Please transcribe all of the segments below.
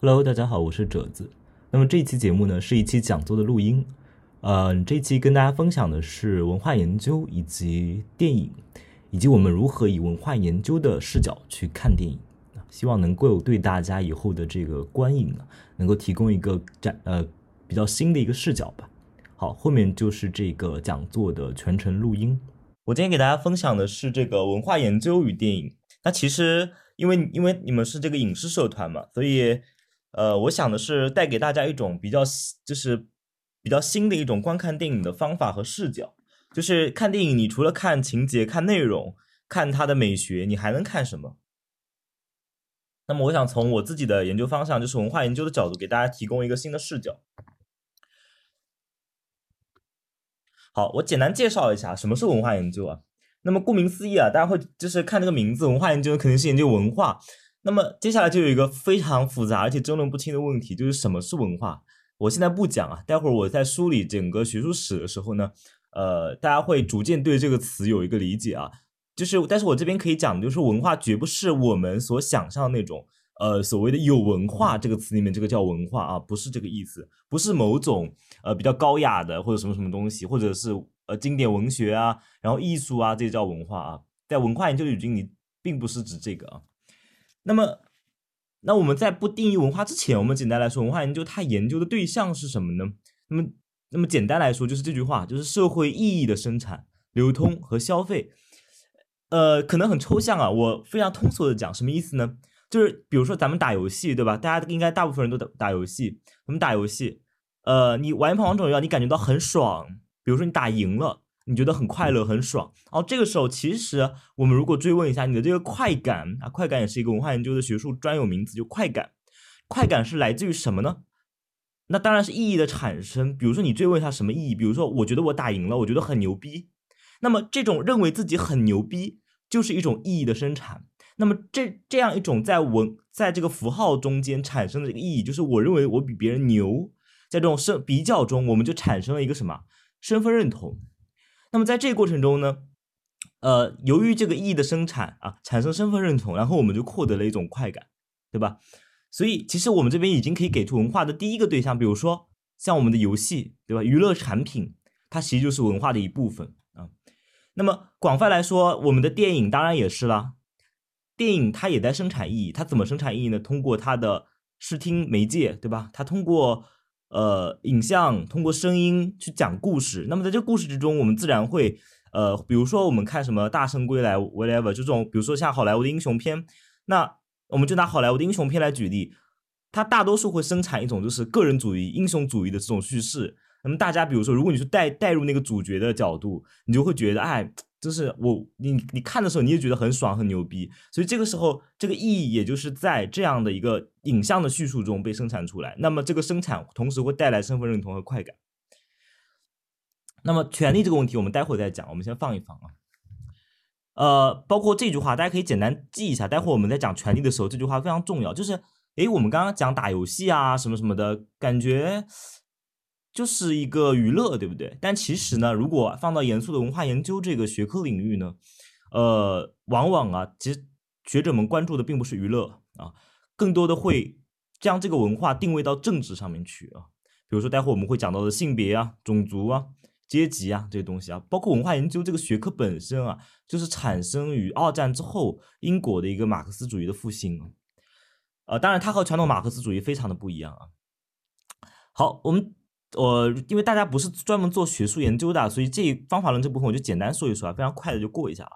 Hello，大家好，我是褶子。那么这一期节目呢，是一期讲座的录音。呃，这一期跟大家分享的是文化研究以及电影，以及我们如何以文化研究的视角去看电影。希望能够对大家以后的这个观影呢，能够提供一个展呃比较新的一个视角吧。好，后面就是这个讲座的全程录音。我今天给大家分享的是这个文化研究与电影。那其实因为因为你们是这个影视社团嘛，所以呃，我想的是带给大家一种比较就是比较新的一种观看电影的方法和视角。就是看电影，你除了看情节、看内容、看它的美学，你还能看什么？那么，我想从我自己的研究方向，就是文化研究的角度，给大家提供一个新的视角。好，我简单介绍一下什么是文化研究啊。那么顾名思义啊，大家会就是看这个名字，文化研究肯定是研究文化。那么接下来就有一个非常复杂而且争论不清的问题，就是什么是文化？我现在不讲啊，待会儿我在梳理整个学术史的时候呢，呃，大家会逐渐对这个词有一个理解啊。就是，但是我这边可以讲的就是，文化绝不是我们所想象那种，呃，所谓的有文化这个词里面这个叫文化啊，不是这个意思，不是某种呃比较高雅的或者什么什么东西，或者是呃经典文学啊，然后艺术啊，这叫文化啊，在文化研究语境里，并不是指这个啊。那么，那我们在不定义文化之前，我们简单来说，文化研究它研究的对象是什么呢？那么，那么简单来说，就是这句话，就是社会意义的生产、流通和消费。呃，可能很抽象啊，我非常通俗的讲，什么意思呢？就是比如说咱们打游戏，对吧？大家应该大部分人都打打游戏。我们打游戏，呃，你玩一盘王者荣耀，你感觉到很爽。比如说你打赢了，你觉得很快乐、很爽。哦，这个时候其实我们如果追问一下你的这个快感啊，快感也是一个文化研究的学术专有名词，就快感。快感是来自于什么呢？那当然是意义的产生。比如说你追问一下什么意义？比如说我觉得我打赢了，我觉得很牛逼。那么这种认为自己很牛逼，就是一种意义的生产。那么这这样一种在文在这个符号中间产生的这个意义，就是我认为我比别人牛。在这种生比较中，我们就产生了一个什么身份认同。那么在这个过程中呢，呃，由于这个意义的生产啊，产生身份认同，然后我们就获得了一种快感，对吧？所以其实我们这边已经可以给出文化的第一个对象，比如说像我们的游戏，对吧？娱乐产品，它其实就是文化的一部分啊。那么广泛来说，我们的电影当然也是啦。电影它也在生产意义，它怎么生产意义呢？通过它的视听媒介，对吧？它通过呃影像，通过声音去讲故事。那么在这个故事之中，我们自然会呃，比如说我们看什么《大圣归来》whatever，就这种，比如说像好莱坞的英雄片，那我们就拿好莱坞的英雄片来举例，它大多数会生产一种就是个人主义、英雄主义的这种叙事。那么大家比如说，如果你是带带入那个主角的角度，你就会觉得，哎，就是我你你看的时候，你也觉得很爽很牛逼。所以这个时候，这个意义也就是在这样的一个影像的叙述中被生产出来。那么这个生产同时会带来身份认同和快感。那么权利这个问题，我们待会再讲，我们先放一放啊。呃，包括这句话，大家可以简单记一下。待会我们在讲权利的时候，这句话非常重要。就是，诶，我们刚刚讲打游戏啊，什么什么的感觉。就是一个娱乐，对不对？但其实呢，如果放到严肃的文化研究这个学科领域呢，呃，往往啊，其实学者们关注的并不是娱乐啊，更多的会将这个文化定位到政治上面去啊。比如说，待会我们会讲到的性别啊、种族啊、阶级啊这些东西啊，包括文化研究这个学科本身啊，就是产生于二战之后英国的一个马克思主义的复兴啊。呃，当然，它和传统马克思主义非常的不一样啊。好，我们。我因为大家不是专门做学术研究的，所以这方法论这部分我就简单说一说啊，非常快的就过一下了。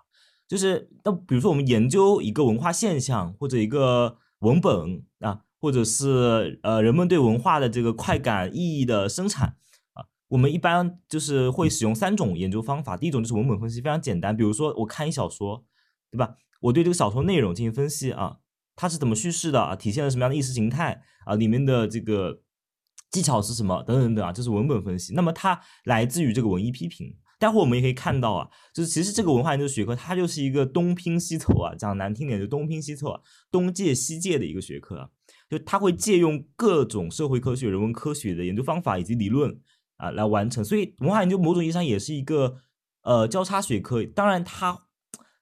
就是那比如说我们研究一个文化现象或者一个文本啊，或者是呃人们对文化的这个快感意义的生产啊，我们一般就是会使用三种研究方法。第一种就是文本分析，非常简单。比如说我看一小说，对吧？我对这个小说内容进行分析啊，它是怎么叙事的啊，体现了什么样的意识形态啊，里面的这个。技巧是什么？等等等啊，这是文本分析。那么它来自于这个文艺批评。待会我们也可以看到啊，就是其实这个文化研究学科它就是一个东拼西凑啊，讲难听点就东拼西凑，啊，东借西借的一个学科啊。就它会借用各种社会科学、人文科学的研究方法以及理论啊来完成。所以文化研究某种意义上也是一个呃交叉学科。当然它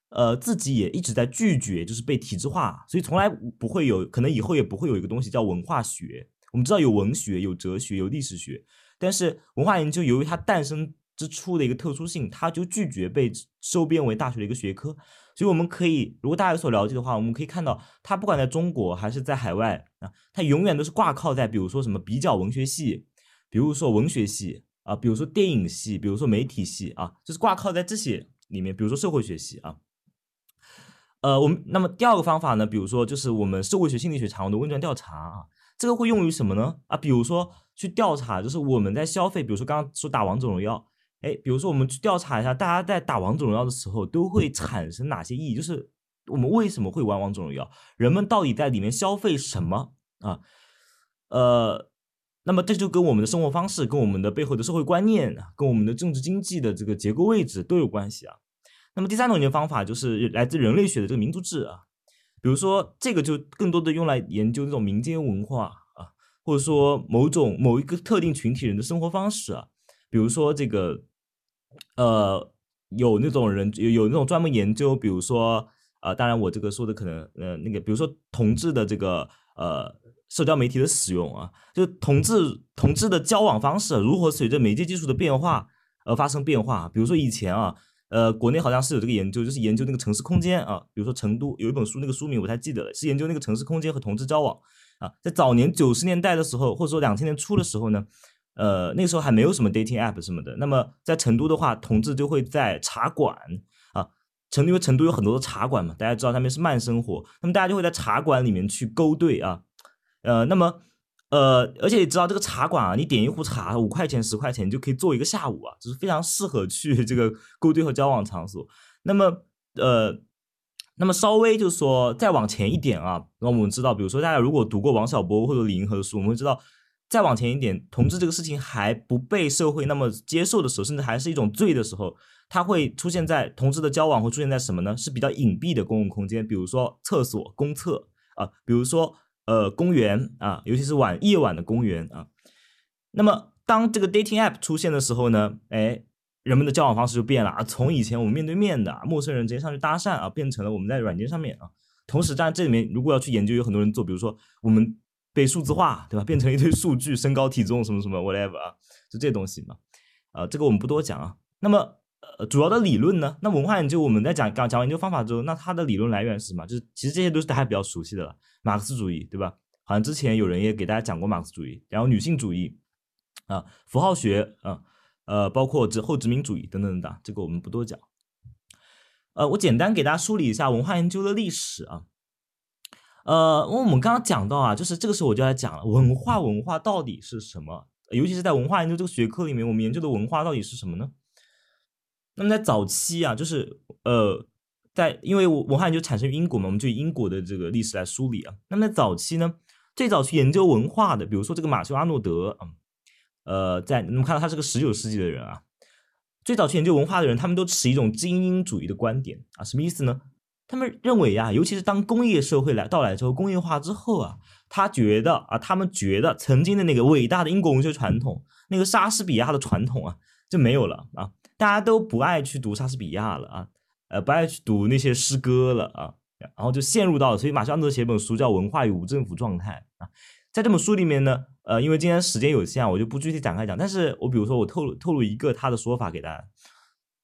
呃，自己也一直在拒绝，就是被体制化，所以从来不会有，可能以后也不会有一个东西叫文化学。我们知道有文学、有哲学、有历史学，但是文化研究由于它诞生之初的一个特殊性，它就拒绝被收编为大学的一个学科。所以我们可以，如果大家有所了解的话，我们可以看到，它不管在中国还是在海外啊，它永远都是挂靠在，比如说什么比较文学系，比如说文学系啊，比如说电影系，比如说媒体系啊，就是挂靠在这些里面，比如说社会学系啊。呃，我们那么第二个方法呢，比如说就是我们社会学、心理学常用的问卷调查啊，这个会用于什么呢？啊，比如说去调查，就是我们在消费，比如说刚刚说打王者荣耀，哎，比如说我们去调查一下，大家在打王者荣耀的时候都会产生哪些意义？就是我们为什么会玩王者荣耀？人们到底在里面消费什么啊？呃，那么这就跟我们的生活方式、跟我们的背后的社会观念、跟我们的政治经济的这个结构位置都有关系啊。那么第三种研究方法就是来自人类学的这个民族志啊，比如说这个就更多的用来研究这种民间文化啊，或者说某种某一个特定群体人的生活方式啊，比如说这个呃有那种人有有那种专门研究，比如说呃，当然我这个说的可能呃那个，比如说同志的这个呃社交媒体的使用啊，就同志同志的交往方式如何随着媒介技术的变化而发生变化，比如说以前啊。呃，国内好像是有这个研究，就是研究那个城市空间啊，比如说成都有一本书，那个书名我不太记得了，是研究那个城市空间和同志交往啊。在早年九十年代的时候，或者说两千年初的时候呢，呃，那个时候还没有什么 dating app 什么的。那么在成都的话，同志就会在茶馆啊，成都因为成都有很多的茶馆嘛，大家知道他们是慢生活，那么大家就会在茶馆里面去勾兑啊，呃，那么。呃，而且你知道这个茶馆啊，你点一壶茶五块钱十块钱，你就可以坐一个下午啊，就是非常适合去这个勾兑和交往场所。那么，呃，那么稍微就是说再往前一点啊，那我们知道，比如说大家如果读过王小波或者李银河的书，我们会知道，再往前一点，同志这个事情还不被社会那么接受的时候，甚至还是一种罪的时候，它会出现在同志的交往会出现在什么呢？是比较隐蔽的公共空间，比如说厕所、公厕啊，比如说。呃，公园啊，尤其是晚夜晚的公园啊。那么，当这个 dating app 出现的时候呢，哎，人们的交往方式就变了啊。从以前我们面对面的陌生人直接上去搭讪啊，变成了我们在软件上面啊。同时，在这里面如果要去研究，有很多人做，比如说我们被数字化，对吧？变成一堆数据，身高体重什么什么 whatever 啊，就这东西嘛。啊，这个我们不多讲啊。那么，主要的理论呢？那文化研究我们在讲讲讲研究方法之后，那它的理论来源是什么？就是其实这些都是大家比较熟悉的了。马克思主义，对吧？好像之前有人也给大家讲过马克思主义，然后女性主义啊，符号学啊，呃，包括之后殖民主义等等等，这个我们不多讲。呃，我简单给大家梳理一下文化研究的历史啊。呃，我们刚刚讲到啊，就是这个时候我就要讲了，文化文化到底是什么？尤其是在文化研究这个学科里面，我们研究的文化到底是什么呢？那么在早期啊，就是呃。在，因为文化研究产生于英国嘛，我们就以英国的这个历史来梳理啊。那么在早期呢，最早去研究文化的，比如说这个马修阿诺德啊，呃，在你们看到他是个十九世纪的人啊，最早去研究文化的人，他们都持一种精英主义的观点啊，什么意思呢？他们认为呀，尤其是当工业社会来到来之后，工业化之后啊，他觉得啊，他们觉得曾经的那个伟大的英国文学传统，那个莎士比亚的传统啊，就没有了啊，大家都不爱去读莎士比亚了啊。呃，不爱去读那些诗歌了啊，然后就陷入到了，所以马修安德写本书叫《文化与无政府状态》啊，在这本书里面呢，呃，因为今天时间有限，我就不具体展开讲，但是我比如说我透露透露一个他的说法给大家，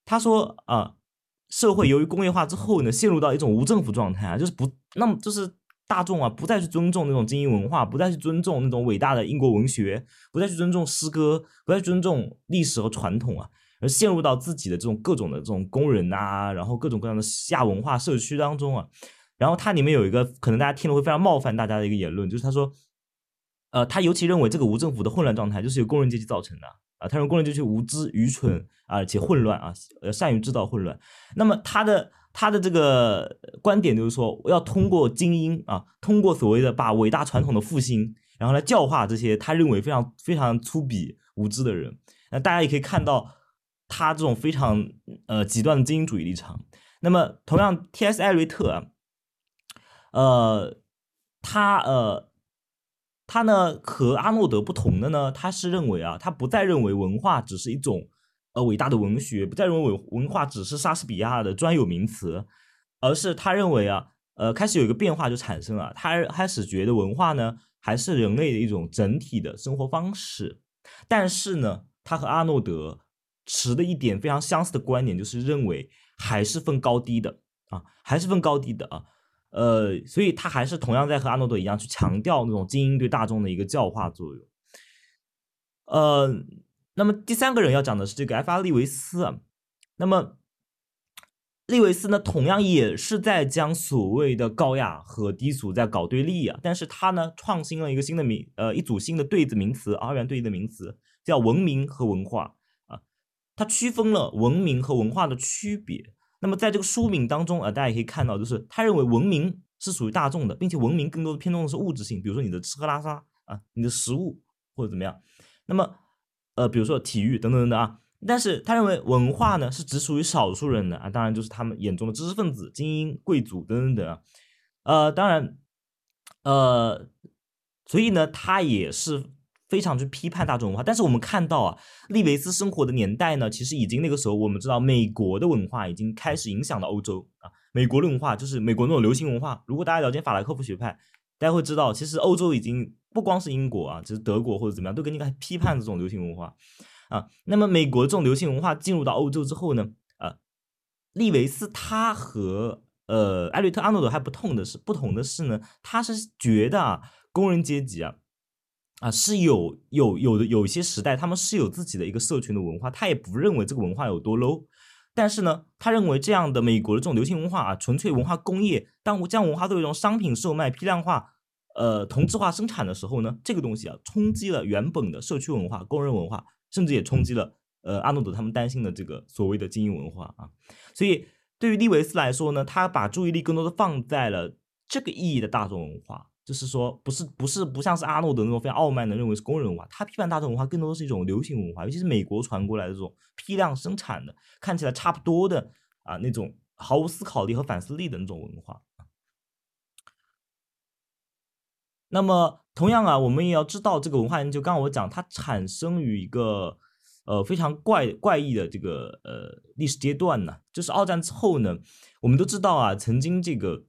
他说啊，社会由于工业化之后呢，陷入到一种无政府状态啊，就是不那么就是大众啊，不再去尊重那种精英文化，不再去尊重那种伟大的英国文学，不再去尊重诗歌，不再尊重历史和传统啊。而陷入到自己的这种各种的这种工人呐，然后各种各样的亚文化社区当中啊，然后它里面有一个可能大家听了会非常冒犯大家的一个言论，就是他说，呃，他尤其认为这个无政府的混乱状态就是由工人阶级造成的啊，他认为工人阶级无知、愚蠢而且混乱啊，呃，善于制造混乱。那么他的他的这个观点就是说，要通过精英啊，通过所谓的把伟大传统的复兴，然后来教化这些他认为非常非常粗鄙无知的人。那大家也可以看到。他这种非常呃极端的精英主义立场，那么同样，T.S. 艾瑞特啊，呃，他呃，他呢和阿诺德不同的呢，他是认为啊，他不再认为文化只是一种呃伟大的文学，不再认为文化只是莎士比亚的专有名词，而是他认为啊，呃，开始有一个变化就产生了，他开始觉得文化呢还是人类的一种整体的生活方式，但是呢，他和阿诺德持的一点非常相似的观点，就是认为还是分高低的啊，还是分高低的啊，呃，所以他还是同样在和阿诺德一样去强调那种精英对大众的一个教化作用，呃。那么第三个人要讲的是这个埃法利维斯啊，那么利维斯呢，同样也是在将所谓的高雅和低俗在搞对立啊，但是他呢创新了一个新的名，呃，一组新的对子名词，二元对应的名词叫文明和文化啊，他区分了文明和文化的区别。那么在这个书名当中啊，大家也可以看到，就是他认为文明是属于大众的，并且文明更多的偏重的是物质性，比如说你的吃喝拉撒啊，你的食物或者怎么样，那么。呃，比如说体育等等等等啊，但是他认为文化呢是只属于少数人的啊，当然就是他们眼中的知识分子、精英、贵族等等等啊，呃，当然，呃，所以呢，他也是非常去批判大众文化。但是我们看到啊，利维斯生活的年代呢，其实已经那个时候，我们知道美国的文化已经开始影响到欧洲啊，美国的文化就是美国那种流行文化。如果大家了解法兰克福学派，大家会知道，其实欧洲已经。不光是英国啊，就是德国或者怎么样，都跟你个批判这种流行文化啊。那么美国这种流行文化进入到欧洲之后呢，啊，利维斯他和呃艾略特阿诺德还不同的是，不同的是呢，他是觉得啊，工人阶级啊啊是有有有的有一些时代他们是有自己的一个社群的文化，他也不认为这个文化有多 low，但是呢，他认为这样的美国的这种流行文化啊，纯粹文化工业，当将文化作为一种商品售卖、批量化。呃，同质化生产的时候呢，这个东西啊，冲击了原本的社区文化、工人文化，甚至也冲击了呃阿诺德他们担心的这个所谓的精英文化啊。所以对于利维斯来说呢，他把注意力更多的放在了这个意义的大众文化，就是说不是不是不像是阿诺德那种非常傲慢的认为是工人文化，他批判大众文化更多的是一种流行文化，尤其是美国传过来的这种批量生产的，看起来差不多的啊那种毫无思考力和反思力的那种文化。那么，同样啊，我们也要知道这个文化研究。刚刚我讲，它产生于一个呃非常怪怪异的这个呃历史阶段呢，就是二战之后呢。我们都知道啊，曾经这个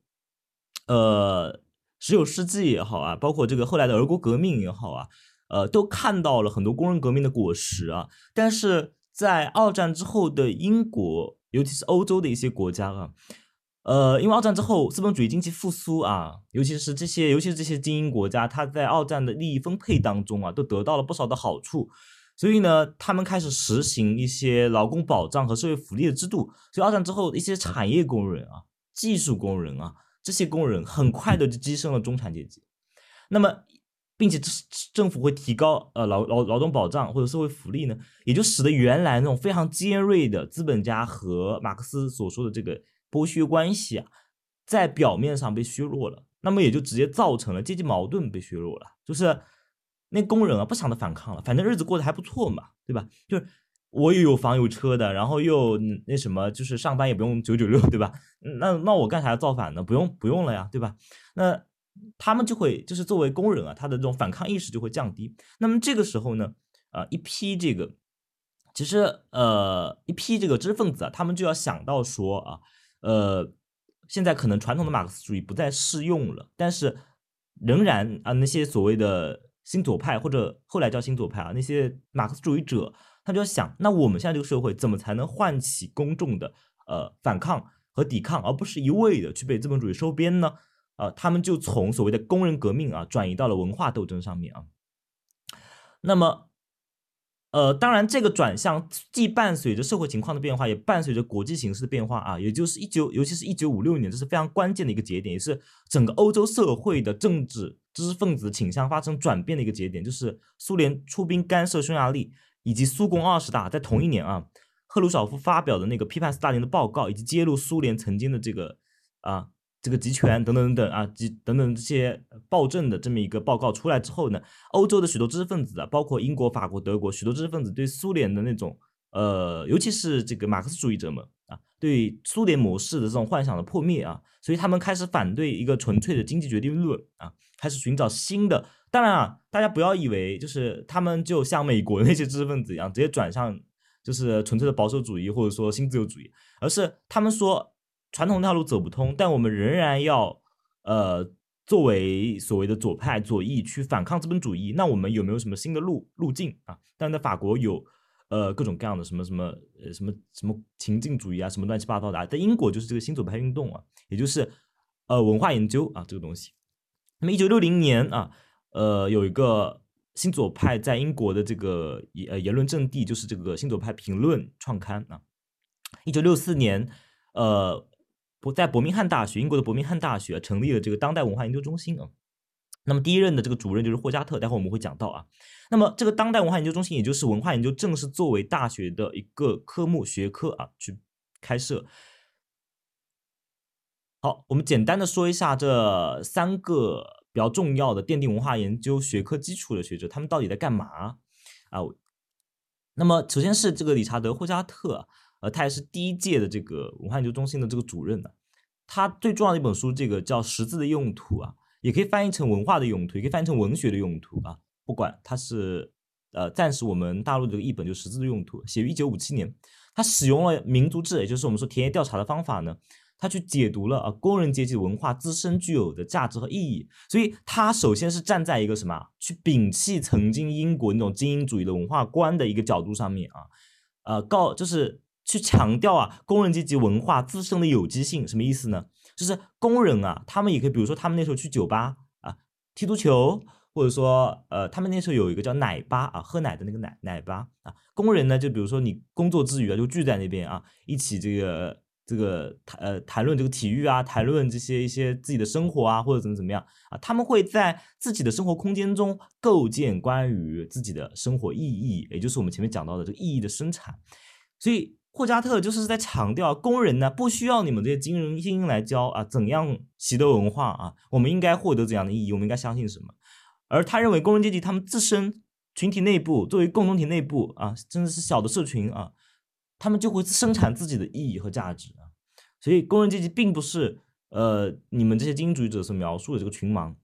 呃十九世纪也好啊，包括这个后来的俄国革命也好啊，呃，都看到了很多工人革命的果实啊。但是在二战之后的英国，尤其是欧洲的一些国家啊。呃，因为二战之后资本主义经济复苏啊，尤其是这些，尤其是这些精英国家，它在二战的利益分配当中啊，都得到了不少的好处，所以呢，他们开始实行一些劳工保障和社会福利的制度。所以二战之后，一些产业工人啊、技术工人啊，这些工人很快的就跻身了中产阶级。那么，并且政府会提高呃劳劳劳动保障或者社会福利呢，也就使得原来那种非常尖锐的资本家和马克思所说的这个。剥削关系啊，在表面上被削弱了，那么也就直接造成了阶级矛盾被削弱了。就是那工人啊，不想着反抗了，反正日子过得还不错嘛，对吧？就是我又有房有车的，然后又那什么，就是上班也不用九九六，对吧？那那我干啥要造反呢？不用不用了呀，对吧？那他们就会就是作为工人啊，他的这种反抗意识就会降低。那么这个时候呢，啊，一批这个其实呃一批这个知识分子啊，他们就要想到说啊。呃，现在可能传统的马克思主义不再适用了，但是仍然啊，那些所谓的新左派或者后来叫新左派啊，那些马克思主义者，他就想，那我们现在这个社会怎么才能唤起公众的呃反抗和抵抗，而不是一味的去被资本主义收编呢？啊，他们就从所谓的工人革命啊，转移到了文化斗争上面啊。那么。呃，当然，这个转向既伴随着社会情况的变化，也伴随着国际形势的变化啊。也就是一九，尤其是一九五六年，这是非常关键的一个节点，也是整个欧洲社会的政治知识分子倾向发生转变的一个节点。就是苏联出兵干涉匈牙利，以及苏共二十大在同一年啊，赫鲁晓夫发表的那个批判斯大林的报告，以及揭露苏联曾经的这个啊。这个集权等等等等啊，集等等这些暴政的这么一个报告出来之后呢，欧洲的许多知识分子啊，包括英国、法国、德国许多知识分子对苏联的那种呃，尤其是这个马克思主义者们啊，对苏联模式的这种幻想的破灭啊，所以他们开始反对一个纯粹的经济决定论啊，开始寻找新的。当然啊，大家不要以为就是他们就像美国那些知识分子一样，直接转向就是纯粹的保守主义或者说新自由主义，而是他们说。传统道路走不通，但我们仍然要呃作为所谓的左派左翼去反抗资本主义，那我们有没有什么新的路路径啊？但在法国有呃各种各样的什么什么呃什么什么情境主义啊，什么乱七八糟的，啊在英国就是这个新左派运动啊，也就是呃文化研究啊这个东西。那么一九六零年啊，呃有一个新左派在英国的这个言言论阵地，就是这个新左派评论创刊啊。一九六四年，呃。不在伯明翰大学，英国的伯明翰大学成立了这个当代文化研究中心啊。那么第一任的这个主任就是霍加特，待会我们会讲到啊。那么这个当代文化研究中心，也就是文化研究，正式作为大学的一个科目学科啊去开设。好，我们简单的说一下这三个比较重要的奠定文化研究学科基础的学者，他们到底在干嘛啊？那么首先是这个理查德·霍加特。呃，他也是第一届的这个文化研究中心的这个主任呢。他最重要的一本书，这个叫《识字的用途》啊，也可以翻译成文化的用途，也可以翻译成文学的用途啊。不管它是呃，暂时我们大陆的这个译本就《识字的用途》，写于一九五七年。他使用了民族志，也就是我们说田野调查的方法呢，他去解读了啊工人阶级文化自身具有的价值和意义。所以，他首先是站在一个什么，去摒弃曾经英国那种精英主义的文化观的一个角度上面啊，呃，告就是。去强调啊，工人阶级文化自身的有机性，什么意思呢？就是工人啊，他们也可以，比如说他们那时候去酒吧啊，踢足球，或者说呃，他们那时候有一个叫奶吧啊，喝奶的那个奶奶吧啊。工人呢，就比如说你工作之余啊，就聚在那边啊，一起这个这个谈呃谈论这个体育啊，谈论这些一些自己的生活啊，或者怎么怎么样啊，他们会在自己的生活空间中构建关于自己的生活意义，也就是我们前面讲到的这个意义的生产，所以。霍加特就是在强调，工人呢不需要你们这些精英精英来教啊，怎样习得文化啊？我们应该获得怎样的意义？我们应该相信什么？而他认为，工人阶级他们自身群体内部，作为共同体内部啊，甚至是小的社群啊，他们就会生产自己的意义和价值啊。所以，工人阶级并不是呃你们这些精英主义者所描述的这个群盲。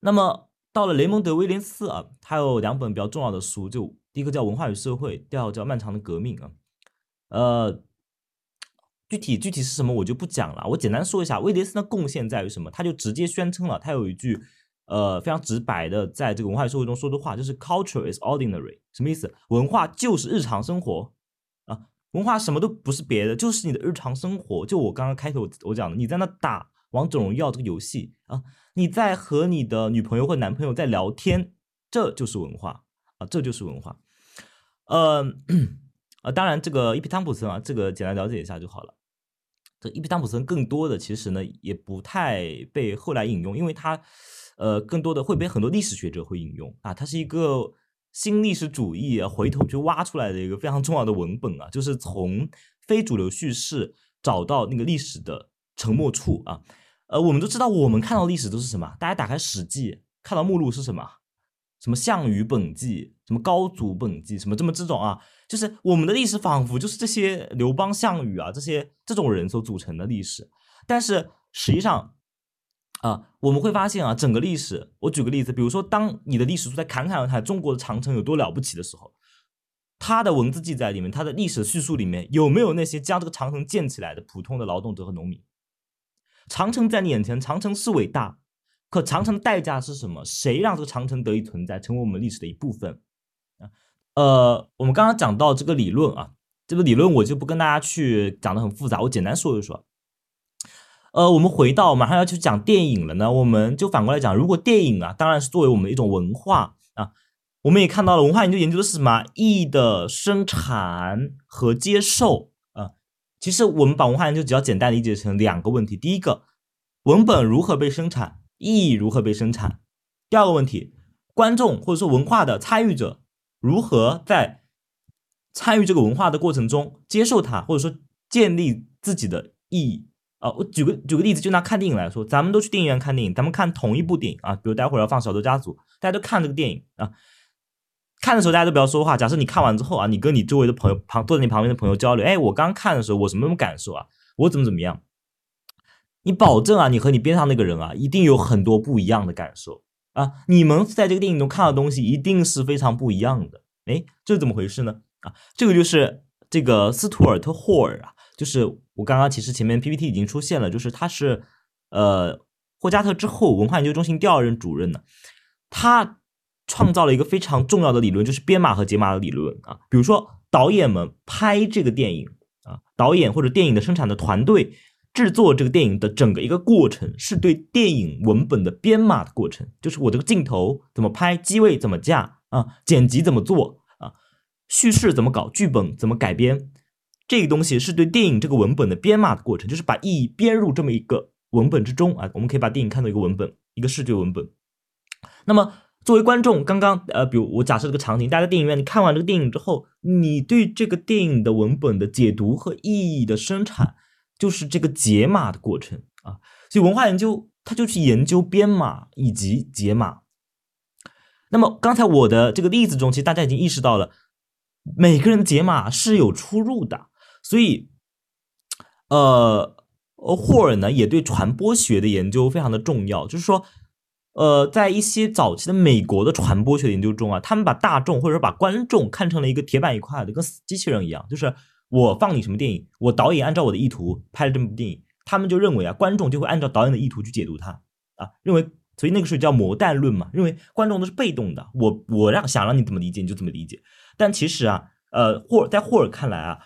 那么，到了雷蒙德威廉斯啊，他有两本比较重要的书，就第一个叫《文化与社会》，第二个叫《漫长的革命》啊。呃，具体具体是什么我就不讲了，我简单说一下，威廉斯的贡献在于什么？他就直接宣称了，他有一句呃非常直白的在这个文化社会中说的话，就是 “culture is ordinary”，什么意思？文化就是日常生活啊，文化什么都不是别的，就是你的日常生活。就我刚刚开头我讲的，你在那打王者荣耀这个游戏啊，你在和你的女朋友或男朋友在聊天，这就是文化啊，这就是文化，呃。啊，当然，这个伊皮汤普森啊，这个简单了解一下就好了。这伊皮汤普森更多的其实呢，也不太被后来引用，因为他，呃，更多的会被很多历史学者会引用啊。他是一个新历史主义回头去挖出来的一个非常重要的文本啊，就是从非主流叙事找到那个历史的沉没处啊。呃，我们都知道，我们看到历史都是什么？大家打开《史记》，看到目录是什么？什么项羽本纪，什么高祖本纪，什么这么这种啊？就是我们的历史仿佛就是这些刘邦、项羽啊，这些这种人所组成的历史。但是实际上啊，我们会发现啊，整个历史，我举个例子，比如说，当你的历史书在侃侃而谈中国的长城有多了不起的时候，它的文字记载里面，它的历史叙述里面有没有那些将这个长城建起来的普通的劳动者和农民？长城在你眼前，长城是伟大。可长城的代价是什么？谁让这个长城得以存在，成为我们历史的一部分？啊，呃，我们刚刚讲到这个理论啊，这个理论我就不跟大家去讲的很复杂，我简单说一说。呃，我们回到马上要去讲电影了呢，我们就反过来讲，如果电影啊，当然是作为我们的一种文化啊，我们也看到了文化研究研究的是什么？意义的生产和接受啊。其实我们把文化研究只要简单理解成两个问题：第一个，文本如何被生产？意义如何被生产？第二个问题，观众或者说文化的参与者如何在参与这个文化的过程中接受它，或者说建立自己的意义啊？我举个举个例子，就拿看电影来说，咱们都去电影院看电影，咱们看同一部电影啊，比如待会儿要放《小偷家族》，大家都看这个电影啊，看的时候大家都不要说话。假设你看完之后啊，你跟你周围的朋友旁坐在你旁边的朋友交流，哎，我刚看的时候我什么什么感受啊？我怎么怎么样？你保证啊，你和你边上那个人啊，一定有很多不一样的感受啊！你们在这个电影中看到的东西，一定是非常不一样的。哎，这是怎么回事呢？啊，这个就是这个斯图尔特·霍尔啊，就是我刚刚其实前面 PPT 已经出现了，就是他是呃霍加特之后文化研究中心第二任主任呢，他创造了一个非常重要的理论，就是编码和解码的理论啊。比如说导演们拍这个电影啊，导演或者电影的生产的团队制作这个电影的整个一个过程，是对电影文本的编码的过程，就是我这个镜头怎么拍，机位怎么架啊，剪辑怎么做啊。叙事怎么搞？剧本怎么改编？这个东西是对电影这个文本的编码的过程，就是把意义编入这么一个文本之中啊。我们可以把电影看作一个文本，一个视觉文本。那么作为观众，刚刚呃，比如我假设这个场景，大家在电影院，你看完这个电影之后，你对这个电影的文本的解读和意义的生产，就是这个解码的过程啊。所以文化研究它就去研究编码以及解码。那么刚才我的这个例子中，其实大家已经意识到了。每个人的解码是有出入的，所以，呃，霍尔呢也对传播学的研究非常的重要。就是说，呃，在一些早期的美国的传播学研究中啊，他们把大众或者说把观众看成了一个铁板一块的，跟机器人一样。就是我放你什么电影，我导演按照我的意图拍了这么部电影，他们就认为啊，观众就会按照导演的意图去解读它啊，认为所以那个时候叫魔弹论嘛，认为观众都是被动的，我我让想让你怎么理解你就怎么理解。但其实啊，呃，霍尔在霍尔看来啊，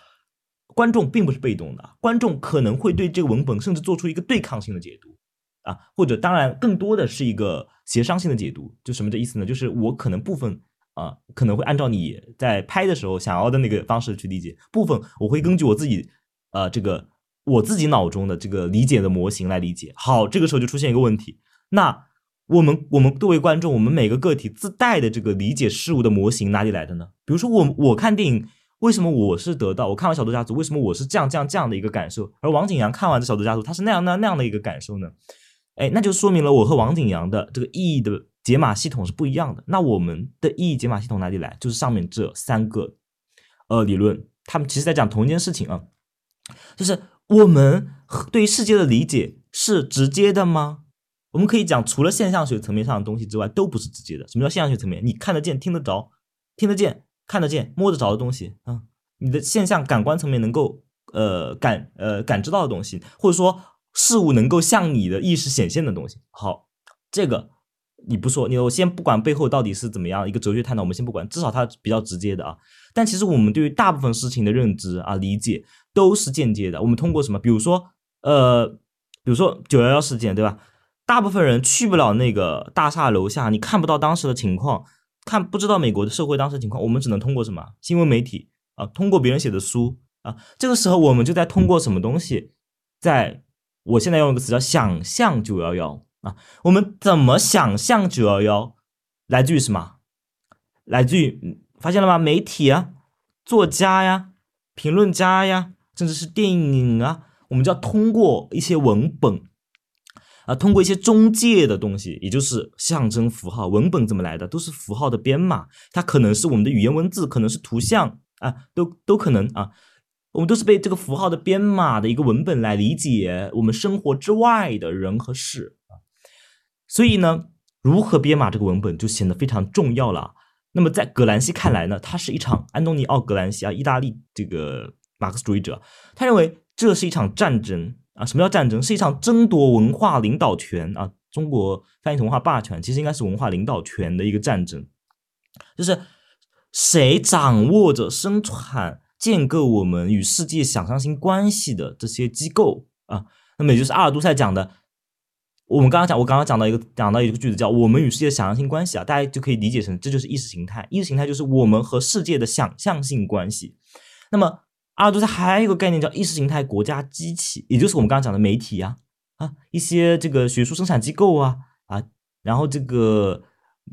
观众并不是被动的，观众可能会对这个文本甚至做出一个对抗性的解读啊，或者当然更多的是一个协商性的解读。就什么的意思呢？就是我可能部分啊可能会按照你在拍的时候想要的那个方式去理解，部分我会根据我自己呃这个我自己脑中的这个理解的模型来理解。好，这个时候就出现一个问题，那。我们我们作为观众，我们每个个体自带的这个理解事物的模型哪里来的呢？比如说我我看电影，为什么我是得到我看完《小偷家族》，为什么我是这样这样这样的一个感受，而王景阳看完这《小偷家族》，他是那样那样那样的一个感受呢？哎，那就说明了我和王景阳的这个意义的解码系统是不一样的。那我们的意义解码系统哪里来？就是上面这三个呃理论，他们其实在讲同一件事情啊，就是我们对于世界的理解是直接的吗？我们可以讲，除了现象学层面上的东西之外，都不是直接的。什么叫现象学层面？你看得见、听得着、听得见、看得见、摸得着的东西啊，你的现象感官层面能够呃感呃感知到的东西，或者说事物能够向你的意识显现的东西。好，这个你不说，你我先不管背后到底是怎么样一个哲学探讨，我们先不管，至少它比较直接的啊。但其实我们对于大部分事情的认知啊理解都是间接的。我们通过什么？比如说呃，比如说九幺幺事件，对吧？大部分人去不了那个大厦楼下，你看不到当时的情况，看不知道美国的社会当时情况，我们只能通过什么新闻媒体啊，通过别人写的书啊，这个时候我们就在通过什么东西，在我现在用一个词叫想象九幺幺啊，我们怎么想象九幺幺？来自于什么？来自于发现了吗？媒体啊，作家呀，评论家呀，甚至是电影啊，我们就要通过一些文本。啊，通过一些中介的东西，也就是象征符号、文本怎么来的，都是符号的编码。它可能是我们的语言文字，可能是图像啊，都都可能啊。我们都是被这个符号的编码的一个文本来理解我们生活之外的人和事。所以呢，如何编码这个文本就显得非常重要了。那么在葛兰西看来呢，它是一场安东尼奥·葛兰西啊，意大利这个马克思主义者，他认为这是一场战争。啊，什么叫战争？是一场争夺文化领导权啊！中国翻译成文化霸权，其实应该是文化领导权的一个战争，就是谁掌握着生产、建构我们与世界想象性关系的这些机构啊。那么也就是阿尔都塞讲的，我们刚刚讲，我刚刚讲到一个讲到一个句子叫“我们与世界的想象性关系”啊，大家就可以理解成这就是意识形态。意识形态就是我们和世界的想象性关系。那么。阿尔都塞还有一个概念叫意识形态国家机器，也就是我们刚刚讲的媒体呀，啊，一些这个学术生产机构啊，啊，然后这个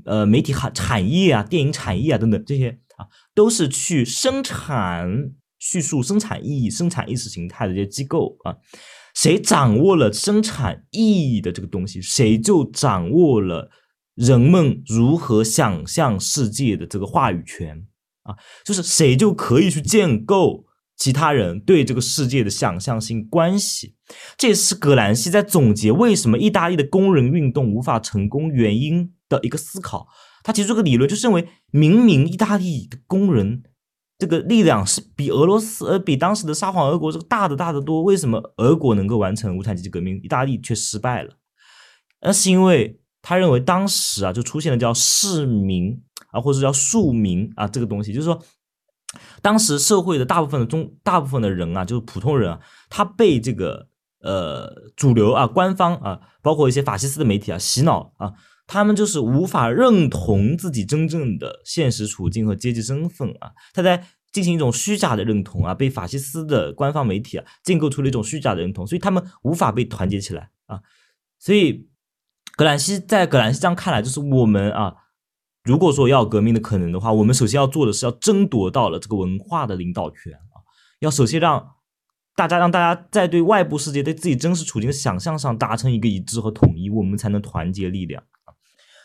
呃媒体产产业啊，电影产业啊等等这些啊，都是去生产叙述生产意义、生产意识形态的这些机构啊。谁掌握了生产意义的这个东西，谁就掌握了人们如何想象世界的这个话语权啊，就是谁就可以去建构。其他人对这个世界的想象性关系，这也是葛兰西在总结为什么意大利的工人运动无法成功原因的一个思考。他提出个理论，就是认为明明意大利的工人这个力量是比俄罗斯呃比当时的沙皇俄国这个大的大的多，为什么俄国能够完成无产阶级革命，意大利却失败了？那是因为他认为当时啊就出现了叫市民啊或者叫庶民啊这个东西，就是说当时社会的大部分的中大部分的人啊就是普通人啊，他被这个呃主流啊官方啊包括一些法西斯的媒体啊洗脑啊。他们就是无法认同自己真正的现实处境和阶级身份啊，他在进行一种虚假的认同啊，被法西斯的官方媒体啊建构出了一种虚假的认同，所以他们无法被团结起来啊。所以葛兰西在葛兰西这样看来，就是我们啊，如果说要革命的可能的话，我们首先要做的是要争夺到了这个文化的领导权啊，要首先让大家让大家在对外部世界对自己真实处境的想象上达成一个一致和统一，我们才能团结力量。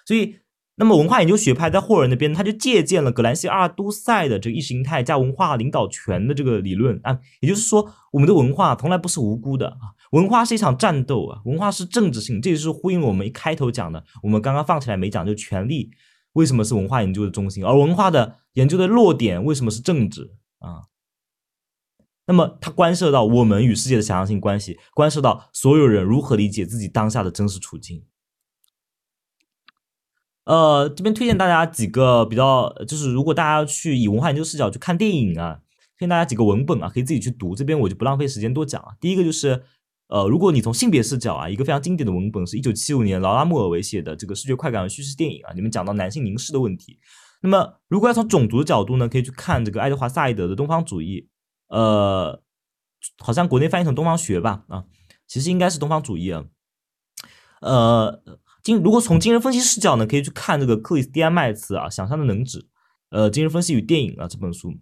所以，那么文化研究学派在霍尔那边，他就借鉴了格兰西阿尔都塞的这个意识形态加文化领导权的这个理论啊，也就是说，我们的文化从来不是无辜的啊，文化是一场战斗啊，文化是政治性，这也是呼应我们一开头讲的，我们刚刚放起来没讲，就权力为什么是文化研究的中心，而文化的研究的落点为什么是政治啊？那么它关涉到我们与世界的想象性关系，关涉到所有人如何理解自己当下的真实处境。呃，这边推荐大家几个比较，就是如果大家去以文化研究视角去看电影啊，推荐大家几个文本啊，可以自己去读。这边我就不浪费时间多讲了。第一个就是，呃，如果你从性别视角啊，一个非常经典的文本是1975年劳拉·莫尔维写的这个视觉快感叙事电影啊，里面讲到男性凝视的问题。那么，如果要从种族的角度呢，可以去看这个爱德华·萨义德的《东方主义》，呃，好像国内翻译成东方学吧，啊，其实应该是东方主义啊，呃。今如果从精神分析视角呢，可以去看这个克里斯蒂安麦茨啊《想象的能指》，呃，精神分析与电影啊这本书。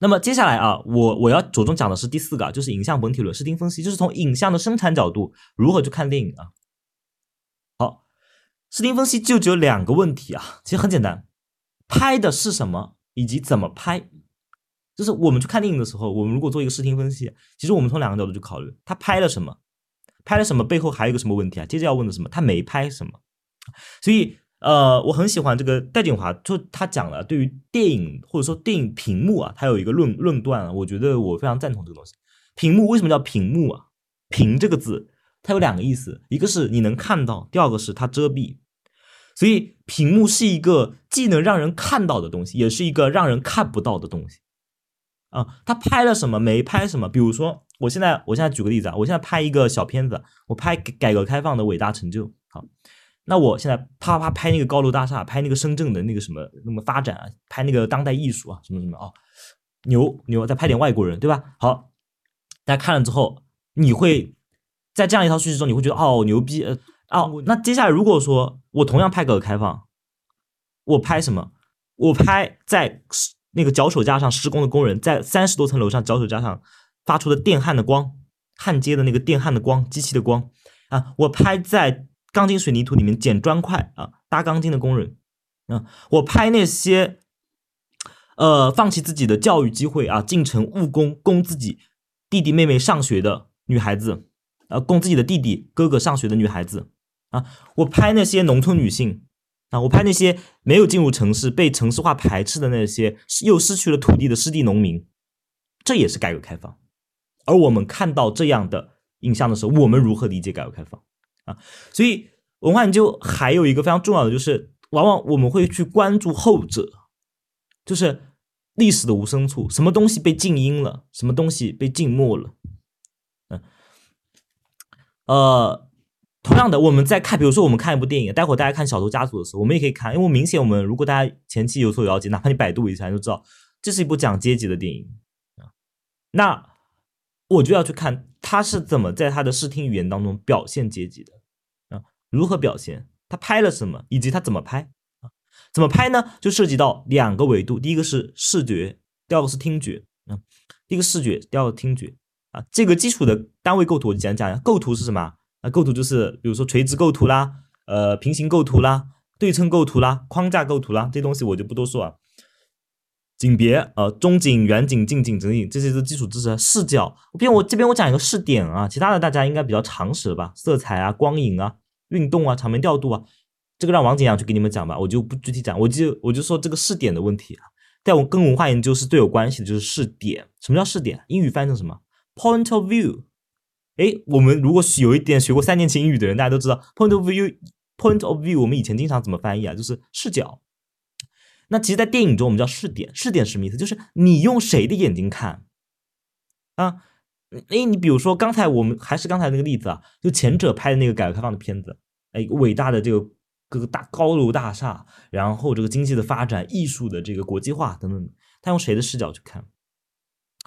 那么接下来啊，我我要着重讲的是第四个，就是影像本体论视听分析，就是从影像的生产角度如何去看电影啊。好，视听分析就只有两个问题啊，其实很简单，拍的是什么以及怎么拍。就是我们去看电影的时候，我们如果做一个视听分析，其实我们从两个角度去考虑，他拍了什么。拍了什么？背后还有一个什么问题啊？接着要问的什么？他没拍什么？所以，呃，我很喜欢这个戴锦华，就他讲了对于电影或者说电影屏幕啊，他有一个论论断，我觉得我非常赞同这个东西。屏幕为什么叫屏幕啊？屏这个字，它有两个意思，一个是你能看到，第二个是它遮蔽。所以，屏幕是一个既能让人看到的东西，也是一个让人看不到的东西。啊，他拍了什么？没拍什么？比如说。我现在，我现在举个例子啊，我现在拍一个小片子，我拍改革开放的伟大成就。好，那我现在啪啪拍那个高楼大厦，拍那个深圳的那个什么那么发展啊，拍那个当代艺术啊，什么什么哦，牛牛，再拍点外国人，对吧？好，大家看了之后，你会在这样一套叙事中，你会觉得哦牛逼呃哦。那接下来如果说我同样拍改革开放，我拍什么？我拍在那个脚手架上施工的工人，在三十多层楼上脚手架上。发出的电焊的光，焊接的那个电焊的光，机器的光啊！我拍在钢筋水泥土里面捡砖块啊，搭钢筋的工人啊！我拍那些呃放弃自己的教育机会啊，进城务工，供自己弟弟妹妹上学的女孩子啊，供自己的弟弟哥哥上学的女孩子啊！我拍那些农村女性啊，我拍那些没有进入城市、被城市化排斥的那些又失去了土地的失地农民，这也是改革开放。而我们看到这样的影像的时候，我们如何理解改革开放啊？所以文化研究还有一个非常重要的，就是往往我们会去关注后者，就是历史的无声处，什么东西被静音了，什么东西被静默了。嗯，呃，同样的，我们在看，比如说我们看一部电影，待会大家看《小偷家族》的时候，我们也可以看，因为明显我们如果大家前期有所了解，哪怕你百度一下，就知道这是一部讲阶级的电影啊。那我就要去看他是怎么在他的视听语言当中表现阶级的啊？如何表现？他拍了什么？以及他怎么拍啊？怎么拍呢？就涉及到两个维度，第一个是视觉，第二个是听觉啊。第一个视觉，第二个听觉啊。这个基础的单位构图，我简单讲讲。构图是什么那？构图就是比如说垂直构图啦，呃，平行构图啦，对称构图啦，框架构图啦，这些东西我就不多说啊。景别，呃，中景、远景、近景、整景，这些是基础知识。视角，我边我这边我讲一个视点啊，其他的大家应该比较常识吧？色彩啊，光影啊，运动啊，场面调度啊，这个让王景阳去给你们讲吧，我就不具体讲，我就我就说这个视点的问题啊。在我跟文化研究是最有关系的，就是视点。什么叫视点？英语翻译成什么？Point of view。哎，我们如果有一点学过三年级英语的人，大家都知道 point of view，point of view，我们以前经常怎么翻译啊？就是视角。那其实，在电影中，我们叫视点。视点什么意思？就是你用谁的眼睛看啊？哎，你比如说刚才我们还是刚才那个例子啊，就前者拍的那个改革开放的片子，哎，伟大的这个各个大高楼大厦，然后这个经济的发展、艺术的这个国际化等等，他用谁的视角去看？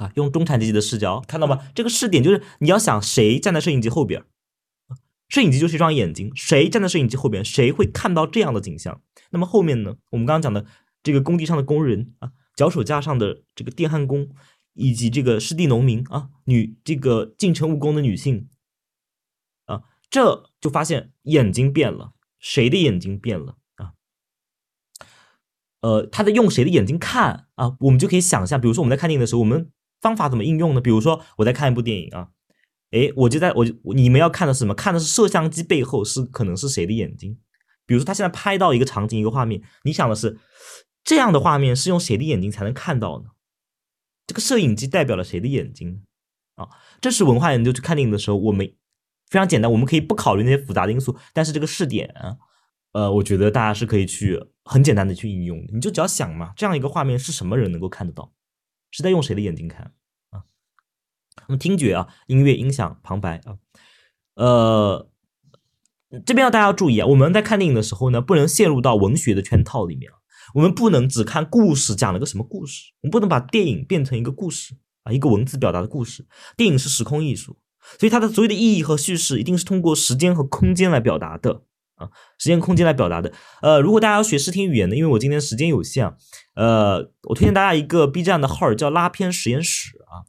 啊，用中产阶级的视角看到吗？这个视点就是你要想谁站在摄影机后边，摄影机就是一双眼睛，谁站在摄影机后边，谁会看到这样的景象？那么后面呢？我们刚刚讲的这个工地上的工人啊，脚手架上的这个电焊工，以及这个湿地农民啊，女这个进城务工的女性啊，这就发现眼睛变了，谁的眼睛变了啊？呃，他在用谁的眼睛看啊？我们就可以想象，比如说我们在看电影的时候，我们。方法怎么应用呢？比如说我在看一部电影啊，诶，我就在我你们要看的是什么？看的是摄像机背后是可能是谁的眼睛？比如说他现在拍到一个场景一个画面，你想的是这样的画面是用谁的眼睛才能看到呢？这个摄影机代表了谁的眼睛啊？这是文化研究去看电影的时候，我们非常简单，我们可以不考虑那些复杂的因素，但是这个视点啊，呃，我觉得大家是可以去很简单的去应用。你就只要想嘛，这样一个画面是什么人能够看得到？是在用谁的眼睛看啊？那么听觉啊，音乐、音响、旁白啊，呃，这边要大家注意啊，我们在看电影的时候呢，不能陷入到文学的圈套里面啊。我们不能只看故事，讲了个什么故事，我们不能把电影变成一个故事啊，一个文字表达的故事。电影是时空艺术，所以它的所有的意义和叙事一定是通过时间和空间来表达的。啊，时间空间来表达的。呃，如果大家要学视听语言的，因为我今天时间有限，呃，我推荐大家一个 B 站的号叫拉片实验室啊。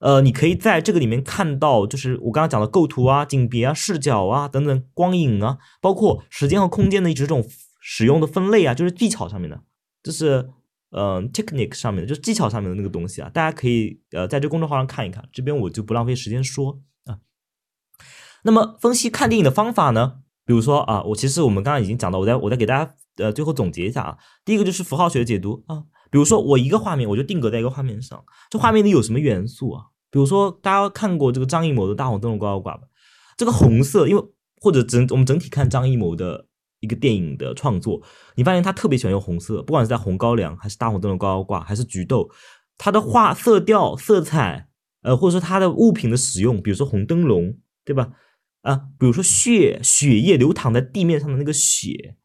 呃，你可以在这个里面看到，就是我刚刚讲的构图啊、景别啊、视角啊等等、光影啊，包括时间和空间的一这种使用的分类啊，就是技巧上面的，就是嗯，technique 上面的，就是技巧上面的那个东西啊。大家可以呃在这公众号上看一看，这边我就不浪费时间说啊。那么分析看电影的方法呢？比如说啊，我其实我们刚刚已经讲到，我再我再给大家呃最后总结一下啊。第一个就是符号学的解读啊，比如说我一个画面我就定格在一个画面上，这画面里有什么元素啊？比如说大家看过这个张艺谋的《大红灯笼高高挂》吧？这个红色，因为或者整我们整体看张艺谋的一个电影的创作，你发现他特别喜欢用红色，不管是在《红高粱》还是《大红灯笼高高挂》还是《菊豆》，他的画色调、色彩，呃，或者说他的物品的使用，比如说红灯笼，对吧？啊，比如说血血液流淌在地面上的那个血，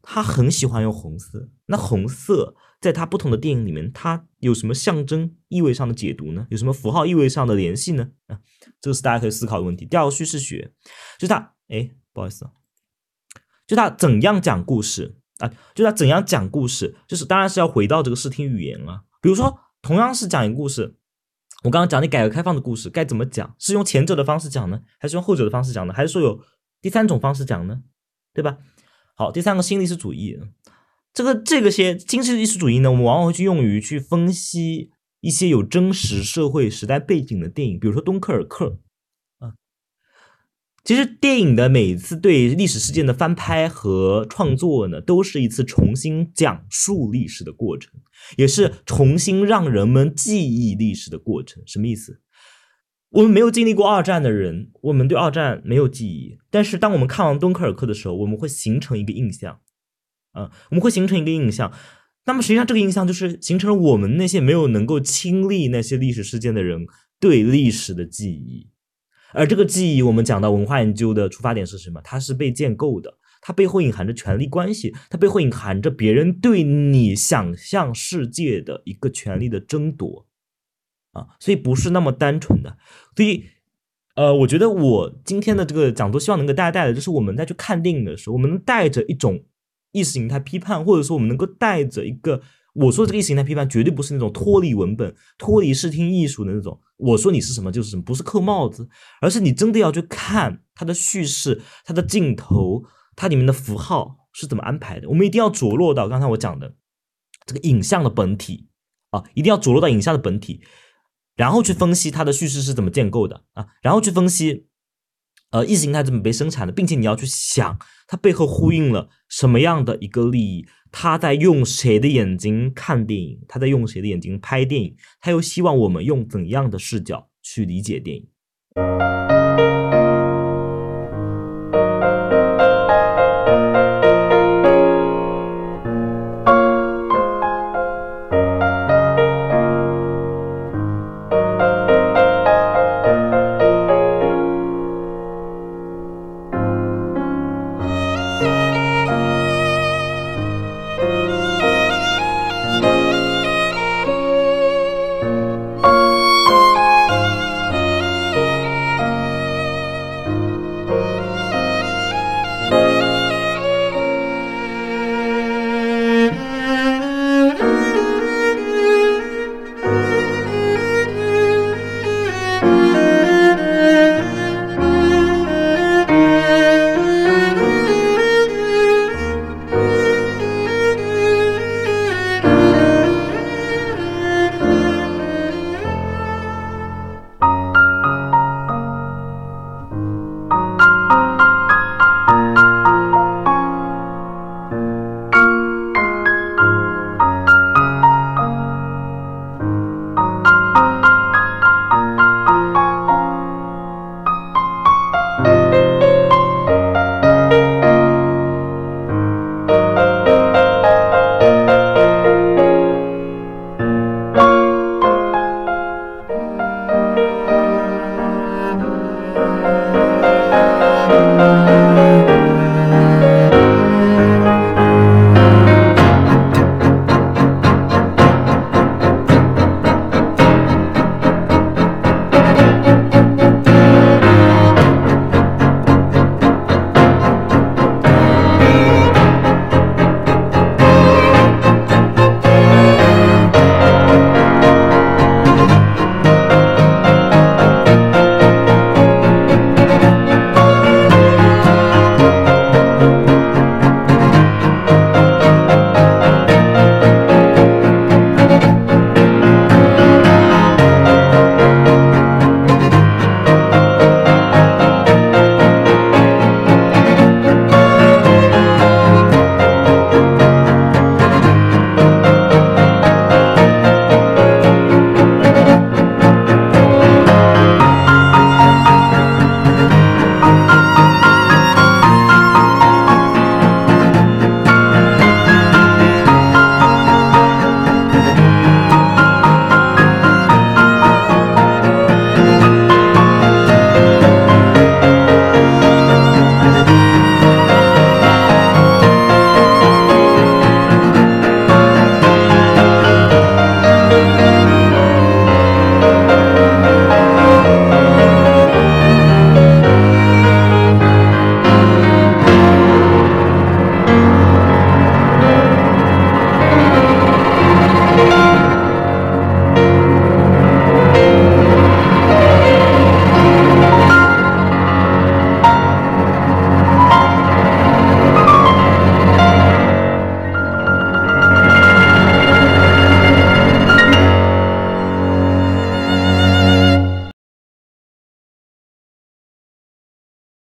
他很喜欢用红色。那红色在他不同的电影里面，它有什么象征意味上的解读呢？有什么符号意味上的联系呢？啊，这个是大家可以思考的问题。第二个叙事学，就他，哎，不好意思，就他怎样讲故事啊？就他怎样讲故事，就是当然是要回到这个视听语言啊。比如说，同样是讲一个故事。我刚刚讲你改革开放的故事该怎么讲？是用前者的方式讲呢，还是用后者的方式讲呢？还是说有第三种方式讲呢？对吧？好，第三个新历史主义，这个这个些新历史主义呢，我们往往会去用于去分析一些有真实社会时代背景的电影，比如说《敦刻尔克》。其实电影的每一次对历史事件的翻拍和创作呢，都是一次重新讲述历史的过程，也是重新让人们记忆历史的过程。什么意思？我们没有经历过二战的人，我们对二战没有记忆。但是当我们看完敦刻尔克的时候，我们会形成一个印象，啊，我们会形成一个印象。那么实际上这个印象就是形成了我们那些没有能够亲历那些历史事件的人对历史的记忆。而这个记忆，我们讲到文化研究的出发点是什么？它是被建构的，它背后隐含着权力关系，它背后隐含着别人对你想象世界的一个权力的争夺，啊，所以不是那么单纯的。所以，呃，我觉得我今天的这个讲座，希望能给大家带来，就是我们在去看电影的时候，我们能带着一种意识形态批判，或者说我们能够带着一个。我说这个意识形态批判绝对不是那种脱离文本、脱离视听艺术的那种。我说你是什么就是什么，不是扣帽子，而是你真的要去看它的叙事、它的镜头、它里面的符号是怎么安排的。我们一定要着落到刚才我讲的这个影像的本体啊，一定要着落到影像的本体，然后去分析它的叙事是怎么建构的啊，然后去分析呃意识形态怎么被生产的，并且你要去想它背后呼应了什么样的一个利益。他在用谁的眼睛看电影？他在用谁的眼睛拍电影？他又希望我们用怎样的视角去理解电影？